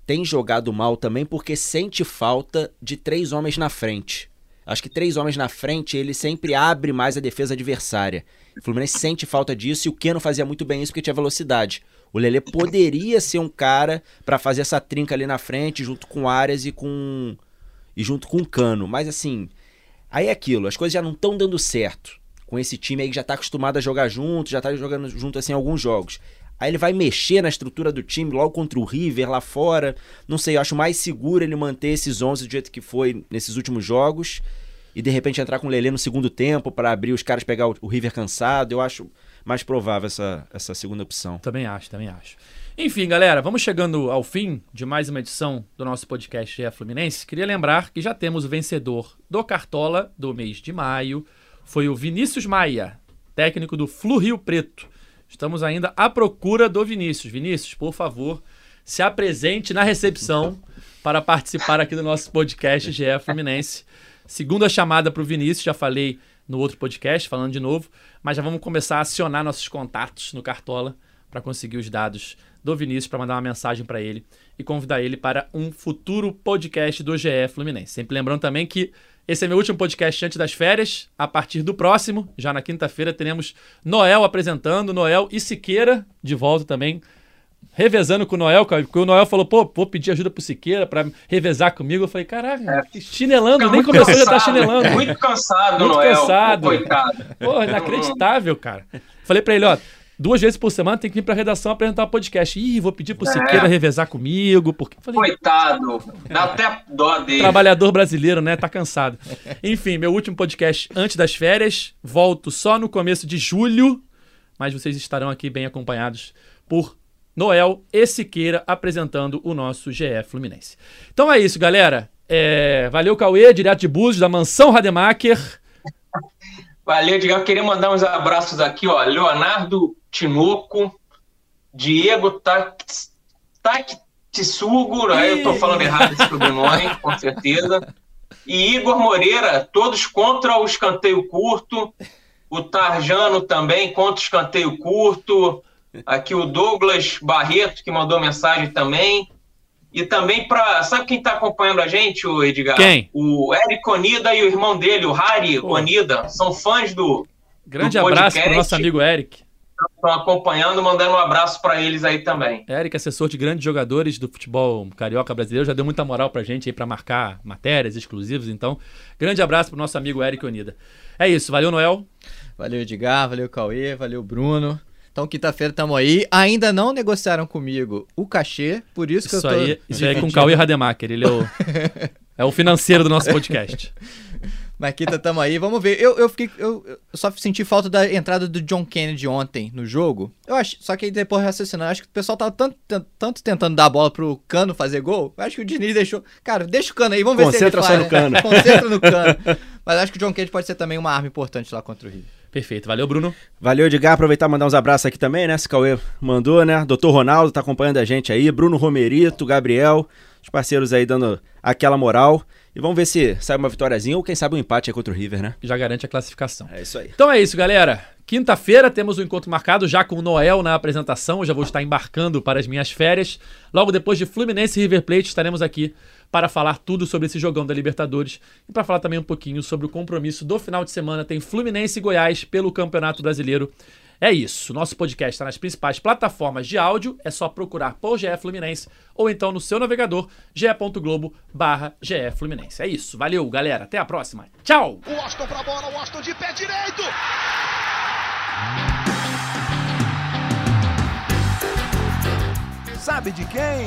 tem jogado mal também porque sente falta de três homens na frente. Acho que três homens na frente, ele sempre abre mais a defesa adversária. O Fluminense sente falta disso e o Keno fazia muito bem isso porque tinha velocidade. O Lelê poderia ser um cara pra fazer essa trinca ali na frente, junto com Arias e com e junto com o Cano, mas assim, aí é aquilo, as coisas já não estão dando certo com esse time aí que já tá acostumado a jogar junto, já tá jogando junto assim alguns jogos. Aí ele vai mexer na estrutura do time logo contra o River lá fora. Não sei, eu acho mais seguro ele manter esses 11 do jeito que foi nesses últimos jogos e de repente entrar com o Lelê no segundo tempo para abrir os caras pegar o, River cansado. Eu acho mais provável essa, essa segunda opção.
Também acho, também acho. Enfim, galera, vamos chegando ao fim de mais uma edição do nosso podcast GE Fluminense. Queria lembrar que já temos o vencedor do Cartola do mês de maio. Foi o Vinícius Maia, técnico do Flu Rio Preto. Estamos ainda à procura do Vinícius. Vinícius, por favor, se apresente na recepção para participar aqui do nosso podcast GE Fluminense. Segunda chamada para o Vinícius, já falei no outro podcast, falando de novo, mas já vamos começar a acionar nossos contatos no Cartola para conseguir os dados do Vinícius para mandar uma mensagem para ele e convidar ele para um futuro podcast do GE Fluminense. Sempre lembrando também que esse é meu último podcast antes das férias. A partir do próximo, já na quinta-feira, teremos Noel apresentando, Noel e Siqueira de volta também revezando com o Noel, porque o Noel falou, pô, vou pedir ajuda pro Siqueira pra revezar comigo. Eu falei, caraca, é. chinelando, nem começou cansado, já tá chinelando.
Muito cansado,
muito
Noel.
cansado. coitado. Pô, inacreditável, cara. Falei pra ele, ó, duas vezes por semana tem que vir pra redação apresentar o um podcast. Ih, vou pedir pro é. Siqueira revezar comigo, porque...
Falei, Coitado, dá até dó dele.
Trabalhador brasileiro, né, tá cansado. Enfim, meu último podcast antes das férias, volto só no começo de julho, mas vocês estarão aqui bem acompanhados por Noel e Siqueira apresentando o nosso GE Fluminense. Então é isso, galera. É... Valeu, Cauê, direto de Búzios, da Mansão Rademacher.
Valeu, Digão. Queria mandar uns abraços aqui, ó. Leonardo Tinoco, Diego Tactisugo, né? eu tô falando errado esse sobrenome, com certeza. E Igor Moreira, todos contra o escanteio curto. O Tarjano também contra o escanteio curto. Aqui o Douglas Barreto, que mandou mensagem também. E também para. Sabe quem está acompanhando a gente, o Edgar?
Quem?
O Eric Onida e o irmão dele, o Harry Pô. Onida. São fãs do.
Grande do abraço para o nosso amigo Eric.
Estão acompanhando, mandando um abraço para eles aí também.
Eric, assessor de grandes jogadores do futebol carioca brasileiro, já deu muita moral para gente aí para marcar matérias exclusivas. Então, grande abraço para o nosso amigo Eric Onida. É isso, valeu, Noel.
Valeu, Edgar, valeu, Cauê, valeu, Bruno. Então, quinta-feira estamos aí. Ainda não negociaram comigo o cachê, por isso que
isso
eu tô.
Aí, isso aí é com o Cauê Rademacher. Ele é o, é o financeiro do nosso podcast.
Mas quinta estamos aí. Vamos ver. Eu, eu, fiquei, eu, eu, só senti falta da entrada do John Kennedy ontem no jogo. Eu acho, só que aí depois raciocinando, acho que o pessoal tava tanto, tanto tentando dar a bola pro Cano fazer gol. Eu acho que o Diniz deixou. Cara, deixa o Cano aí, vamos ver
Concentra
se ele
faz. Concentra
só no Cano. Concentra no Cano. Mas acho que o John Kennedy pode ser também uma arma importante lá contra o Rio.
Perfeito. Valeu, Bruno.
Valeu, Edgar. Aproveitar e mandar uns abraços aqui também, né? Se Cauê mandou, né? Doutor Ronaldo tá acompanhando a gente aí. Bruno Romerito, Gabriel, os parceiros aí dando aquela moral. E vamos ver se sai uma vitóriazinha ou quem sabe um empate aí contra o River, né?
Já garante a classificação.
É isso aí.
Então é isso, galera. Quinta-feira temos o um encontro marcado já com o Noel na apresentação. Eu já vou estar embarcando para as minhas férias. Logo depois de Fluminense e River Plate estaremos aqui para falar tudo sobre esse jogão da Libertadores e para falar também um pouquinho sobre o compromisso do final de semana. Tem Fluminense e Goiás pelo Campeonato Brasileiro. É isso. Nosso podcast está nas principais plataformas de áudio. É só procurar por GE Fluminense ou então no seu navegador ge.globo barra GE Fluminense. É isso. Valeu, galera. Até a próxima. Tchau!
O Austin pra bola, o Austin de pé direito!
Sabe de quem?